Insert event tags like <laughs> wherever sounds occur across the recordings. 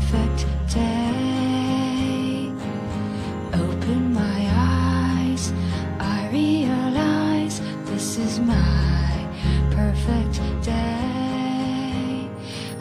Perfect day. Open my eyes, I realize this is my perfect day.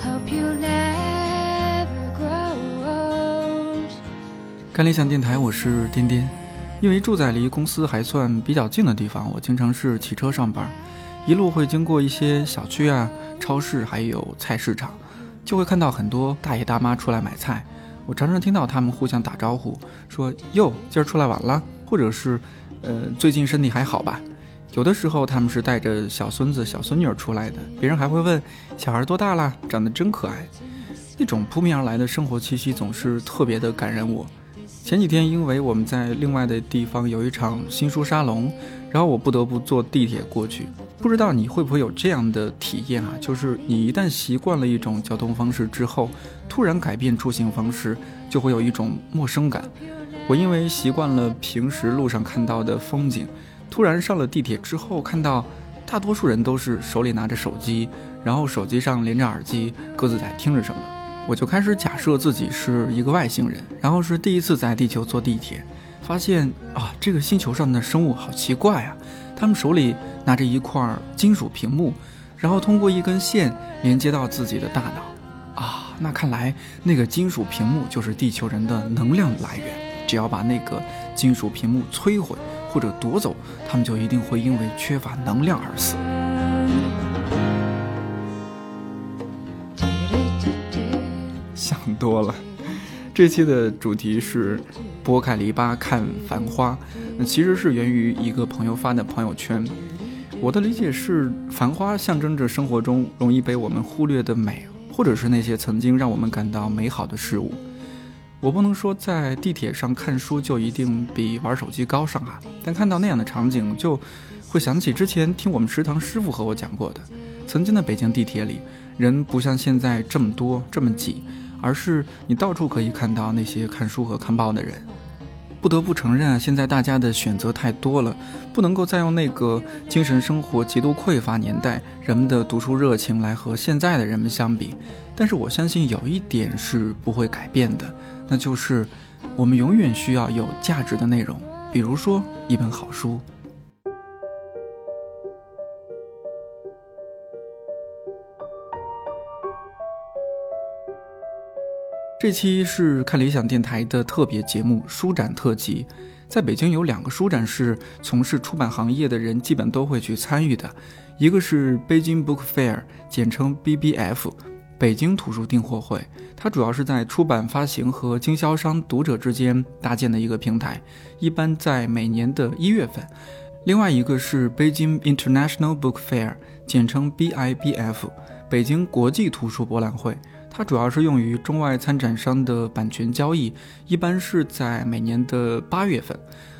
Hope you never grow old. 看理想电台，我是颠颠。因为住在离公司还算比较近的地方，我经常是骑车上班，一路会经过一些小区啊、超市，还有菜市场，就会看到很多大爷大妈出来买菜。我常常听到他们互相打招呼，说“哟，今儿出来晚了”，或者是“呃，最近身体还好吧”。有的时候他们是带着小孙子、小孙女儿出来的，别人还会问：“小孩多大啦？长得真可爱。”那种扑面而来的生活气息总是特别的感人我。前几天，因为我们在另外的地方有一场新书沙龙，然后我不得不坐地铁过去。不知道你会不会有这样的体验啊？就是你一旦习惯了一种交通方式之后，突然改变出行方式，就会有一种陌生感。我因为习惯了平时路上看到的风景，突然上了地铁之后，看到大多数人都是手里拿着手机，然后手机上连着耳机，各自在听着什么。我就开始假设自己是一个外星人，然后是第一次在地球坐地铁，发现啊，这个星球上的生物好奇怪啊！他们手里拿着一块金属屏幕，然后通过一根线连接到自己的大脑，啊，那看来那个金属屏幕就是地球人的能量来源。只要把那个金属屏幕摧毁或者夺走，他们就一定会因为缺乏能量而死。想多了。这期的主题是拨开篱笆看繁花，那其实是源于一个朋友发的朋友圈。我的理解是，繁花象征着生活中容易被我们忽略的美，或者是那些曾经让我们感到美好的事物。我不能说在地铁上看书就一定比玩手机高尚啊，但看到那样的场景，就会想起之前听我们食堂师傅和我讲过的，曾经的北京地铁里，人不像现在这么多这么挤。而是你到处可以看到那些看书和看报的人。不得不承认啊，现在大家的选择太多了，不能够再用那个精神生活极度匮乏年代人们的读书热情来和现在的人们相比。但是我相信有一点是不会改变的，那就是我们永远需要有价值的内容，比如说一本好书。这期是看理想电台的特别节目书展特辑。在北京有两个书展是从事出版行业的人基本都会去参与的，一个是 Beijing Book Fair，简称 BBF，北京图书订货会。它主要是在出版发行和经销商、读者之间搭建的一个平台，一般在每年的一月份。另外一个是 Beijing International Book Fair，简称 BIBF，北京国际图书博览会。它主要是用于中外参展商的版权交易，一般是在每年的八月份。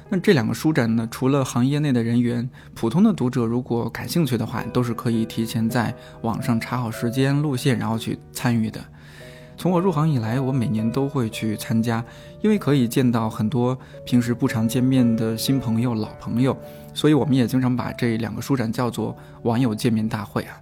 那这两个书展呢，除了行业内的人员，普通的读者如果感兴趣的话，都是可以提前在网上查好时间、路线，然后去参与的。从我入行以来，我每年都会去参加，因为可以见到很多平时不常见面的新朋友、老朋友，所以我们也经常把这两个书展叫做网友见面大会啊。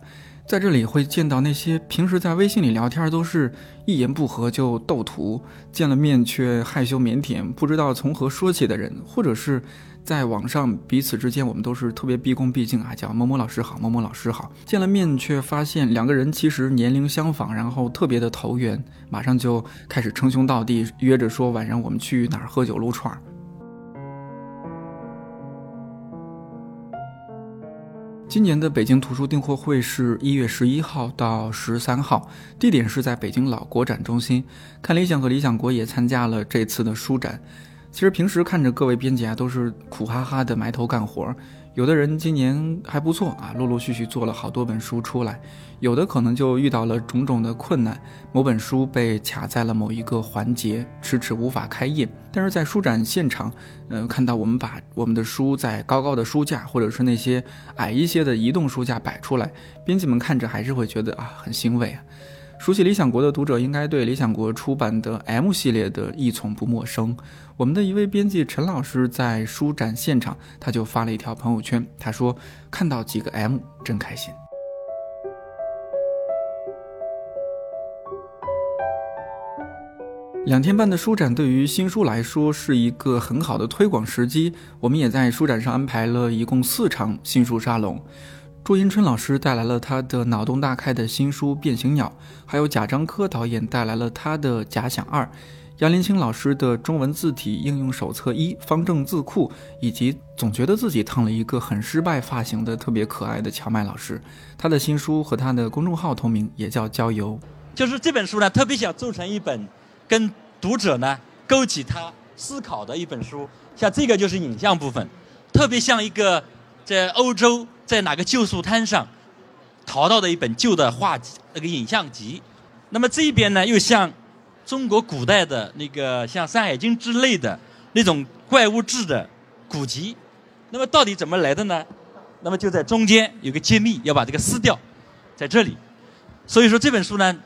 在这里会见到那些平时在微信里聊天都是一言不合就斗图，见了面却害羞腼腆，不知道从何说起的人，或者是在网上彼此之间我们都是特别毕恭毕敬啊，叫某某老师好，某某老师好。见了面却发现两个人其实年龄相仿，然后特别的投缘，马上就开始称兄道弟，约着说晚上我们去哪儿喝酒撸串儿。今年的北京图书订货会是一月十一号到十三号，地点是在北京老国展中心。看理想和理想国也参加了这次的书展。其实平时看着各位编辑啊，都是苦哈哈的埋头干活，有的人今年还不错啊，陆陆续续做了好多本书出来，有的可能就遇到了种种的困难，某本书被卡在了某一个环节，迟迟无法开业。但是在书展现场，呃，看到我们把我们的书在高高的书架，或者是那些矮一些的移动书架摆出来，编辑们看着还是会觉得啊，很欣慰啊。熟悉理想国的读者应该对理想国出版的 M 系列的译丛不陌生。我们的一位编辑陈老师在书展现场，他就发了一条朋友圈，他说看到几个 M 真开心。两天半的书展对于新书来说是一个很好的推广时机，我们也在书展上安排了一共四场新书沙龙。朱迎春老师带来了他的脑洞大开的新书《变形鸟》，还有贾樟柯导演带来了他的《假想二》，杨林清老师的中文字体应用手册一方正字库，以及总觉得自己烫了一个很失败发型的特别可爱的乔麦老师，他的新书和他的公众号同名，也叫郊游。就是这本书呢，特别想做成一本跟读者呢勾起他思考的一本书。像这个就是影像部分，特别像一个在欧洲。在哪个旧书摊上淘到的一本旧的画，那个影像集。那么这边呢，又像中国古代的那个像《山海经》之类的那种怪物志的古籍。那么到底怎么来的呢？那么就在中间有个揭秘，要把这个撕掉，在这里。所以说这本书呢，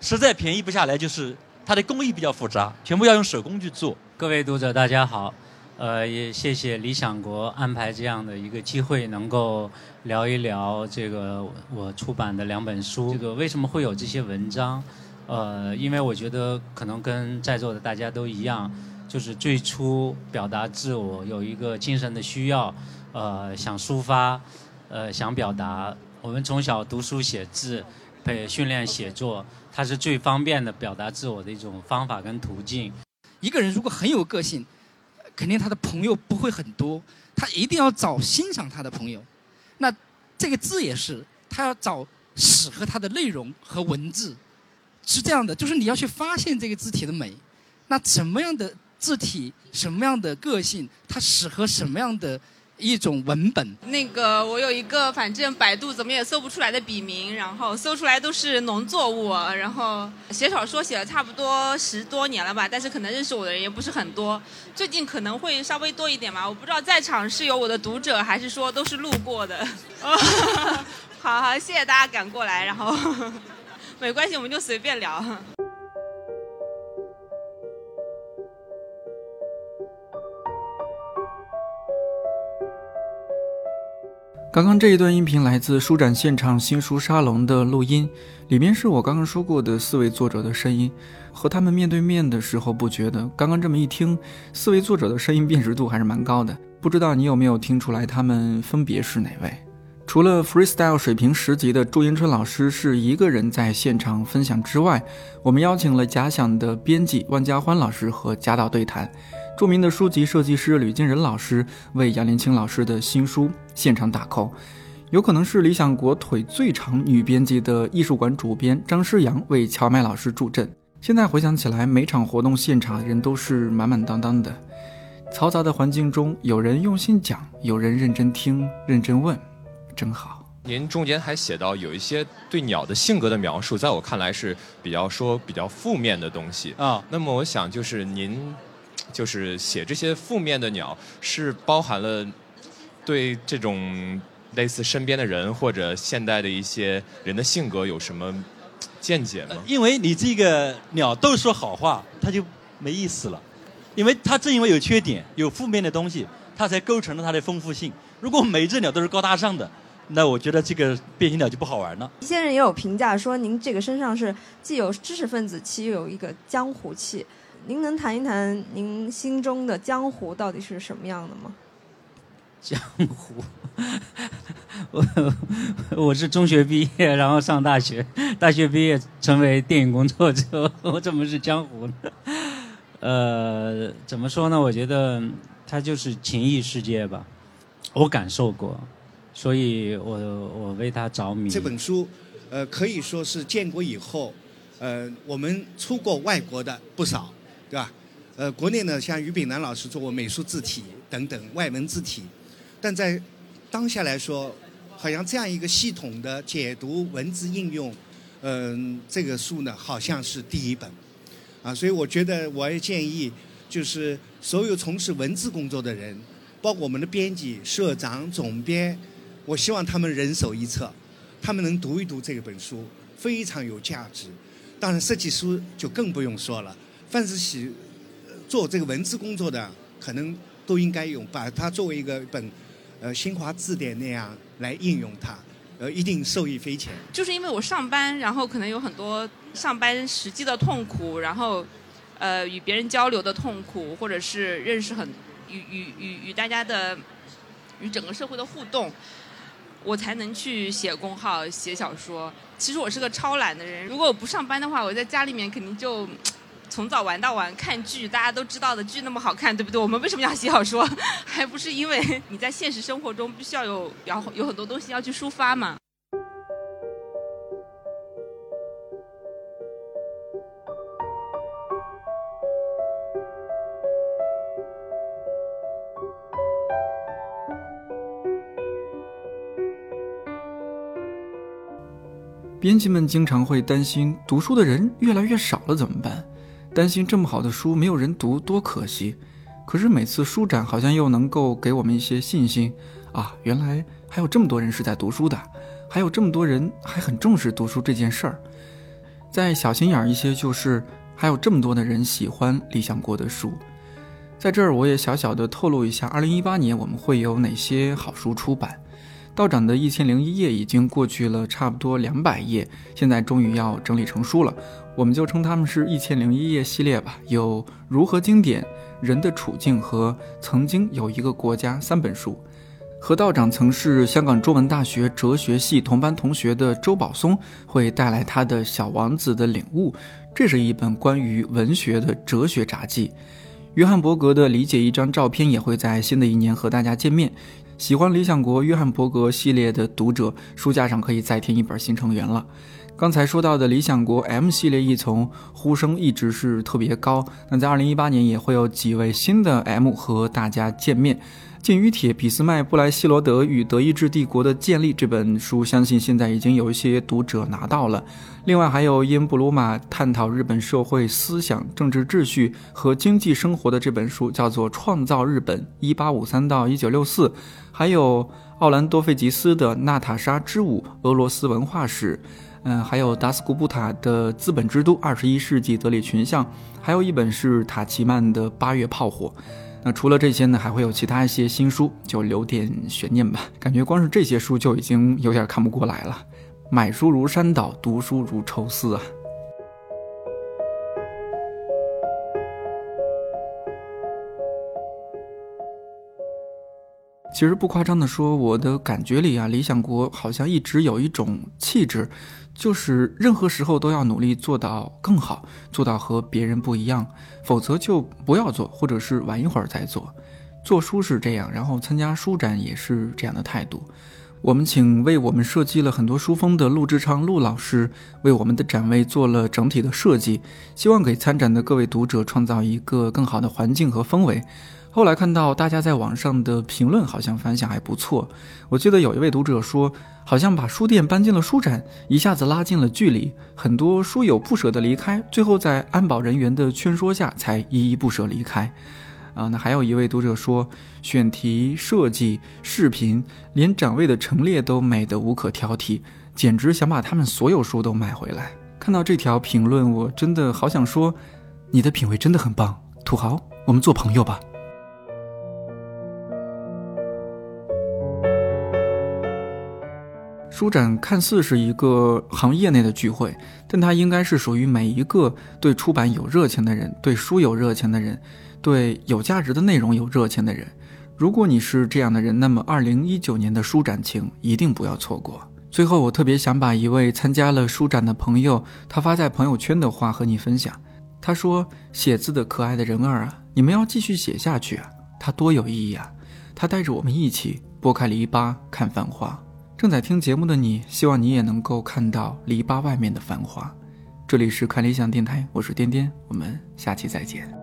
实在便宜不下来，就是它的工艺比较复杂，全部要用手工去做。各位读者，大家好。呃，也谢谢理想国安排这样的一个机会，能够聊一聊这个我出版的两本书。这个为什么会有这些文章？呃，因为我觉得可能跟在座的大家都一样，就是最初表达自我有一个精神的需要，呃，想抒发，呃，想表达。我们从小读书写字，被训练写作，它是最方便的表达自我的一种方法跟途径。一个人如果很有个性。肯定他的朋友不会很多，他一定要找欣赏他的朋友。那这个字也是，他要找适合他的内容和文字，是这样的，就是你要去发现这个字体的美。那什么样的字体，什么样的个性，它适合什么样的？一种文本。那个，我有一个，反正百度怎么也搜不出来的笔名，然后搜出来都是农作物。然后写小说写了差不多十多年了吧，但是可能认识我的人也不是很多。最近可能会稍微多一点吧，我不知道在场是有我的读者，还是说都是路过的。<laughs> 好好，谢谢大家赶过来，然后 <laughs> 没关系，我们就随便聊。刚刚这一段音频来自书展现场新书沙龙的录音，里面是我刚刚说过的四位作者的声音。和他们面对面的时候不觉得，刚刚这么一听，四位作者的声音辨识度还是蛮高的。不知道你有没有听出来他们分别是哪位？除了 freestyle 水平十级的祝英春老师是一个人在现场分享之外，我们邀请了假想的编辑万家欢老师和贾导对谈。著名的书籍设计师吕金仁老师为杨林清老师的新书现场打 call，有可能是理想国腿最长女编辑的艺术馆主编张诗阳为乔麦老师助阵。现在回想起来，每场活动现场人都是满满当当的，嘈杂的环境中，有人用心讲，有人认真听、认真问，真好。您中间还写到有一些对鸟的性格的描述，在我看来是比较说比较负面的东西啊。那么我想就是您。就是写这些负面的鸟，是包含了对这种类似身边的人或者现代的一些人的性格有什么见解吗？因为你这个鸟都说好话，它就没意思了。因为它正因为有缺点、有负面的东西，它才构成了它的丰富性。如果每一只鸟都是高大上的，那我觉得这个变形鸟就不好玩了。一些人也有评价说，您这个身上是既有知识分子气，又有一个江湖气。您能谈一谈您心中的江湖到底是什么样的吗？江湖，<laughs> 我我是中学毕业，然后上大学，大学毕业成为电影工作者，我怎么是江湖呢？<laughs> 呃，怎么说呢？我觉得它就是情谊世界吧，我感受过，所以我我为它着迷。这本书，呃，可以说是建国以后，呃，我们出过外国的不少。对吧？呃，国内呢，像于炳南老师做过美术字体等等外文字体，但在当下来说，好像这样一个系统的解读文字应用，嗯，这个书呢好像是第一本，啊，所以我觉得我也建议，就是所有从事文字工作的人，包括我们的编辑、社长、总编，我希望他们人手一册，他们能读一读这本书，非常有价值。当然，设计书就更不用说了，凡是喜做这个文字工作的，可能都应该用，把它作为一个本。呃，新华字典那样来应用它，呃，一定受益匪浅。就是因为我上班，然后可能有很多上班实际的痛苦，然后，呃，与别人交流的痛苦，或者是认识很与与与与大家的与整个社会的互动，我才能去写公号、写小说。其实我是个超懒的人，如果我不上班的话，我在家里面肯定就。从早玩到晚看剧，大家都知道的剧那么好看，对不对？我们为什么要写小说？还不是因为你在现实生活中必须要有，然后有很多东西要去抒发嘛。编辑们经常会担心，读书的人越来越少了，怎么办？担心这么好的书没有人读，多可惜！可是每次书展好像又能够给我们一些信心啊，原来还有这么多人是在读书的，还有这么多人还很重视读书这件事儿。再小心眼儿一些，就是还有这么多的人喜欢理想国的书。在这儿我也小小的透露一下，二零一八年我们会有哪些好书出版。道长的一千零一夜已经过去了差不多两百页，现在终于要整理成书了。我们就称他们是一千零一夜系列吧。有如何经典、人的处境和曾经有一个国家三本书。和道长曾是香港中文大学哲学系同班同学的周宝松会带来他的小王子的领悟，这是一本关于文学的哲学札记。约翰伯格的理解一张照片也会在新的一年和大家见面。喜欢《理想国》约翰伯格系列的读者，书架上可以再添一本新成员了。刚才说到的《理想国》M 系列一从呼声一直是特别高，那在二零一八年也会有几位新的 M 和大家见面。《禁渔帖：俾斯麦、布莱希罗德与德意志帝国的建立》这本书，相信现在已经有一些读者拿到了。另外还有因布鲁马探讨日本社会思想、政治秩序和经济生活的这本书，叫做《创造日本：一八五三到一九六四》。还有奥兰多费吉斯的《娜塔莎之舞：俄罗斯文化史》。嗯，还有达斯古布塔的《资本之都：二十一世纪德里群像》，还有一本是塔奇曼的《八月炮火》。那除了这些呢，还会有其他一些新书，就留点悬念吧。感觉光是这些书就已经有点看不过来了。买书如山倒，读书如抽丝啊。其实不夸张的说，我的感觉里啊，理想国好像一直有一种气质。就是任何时候都要努力做到更好，做到和别人不一样，否则就不要做，或者是晚一会儿再做。做书是这样，然后参加书展也是这样的态度。我们请为我们设计了很多书封的陆志昌陆老师为我们的展位做了整体的设计，希望给参展的各位读者创造一个更好的环境和氛围。后来看到大家在网上的评论，好像反响还不错。我记得有一位读者说，好像把书店搬进了书展，一下子拉近了距离。很多书友不舍得离开，最后在安保人员的劝说下，才依依不舍离开。啊，那还有一位读者说，选题设计、视频，连展位的陈列都美得无可挑剔，简直想把他们所有书都买回来。看到这条评论，我真的好想说，你的品味真的很棒，土豪，我们做朋友吧。书展看似是一个行业内的聚会，但它应该是属于每一个对出版有热情的人，对书有热情的人，对有价值的内容有热情的人。如果你是这样的人，那么二零一九年的书展情一定不要错过。最后，我特别想把一位参加了书展的朋友他发在朋友圈的话和你分享。他说：“写字的可爱的人儿啊，你们要继续写下去啊，它多有意义啊！它带着我们一起拨开篱笆看繁花。”正在听节目的你，希望你也能够看到篱笆外面的繁华。这里是看理想电台，我是颠颠，我们下期再见。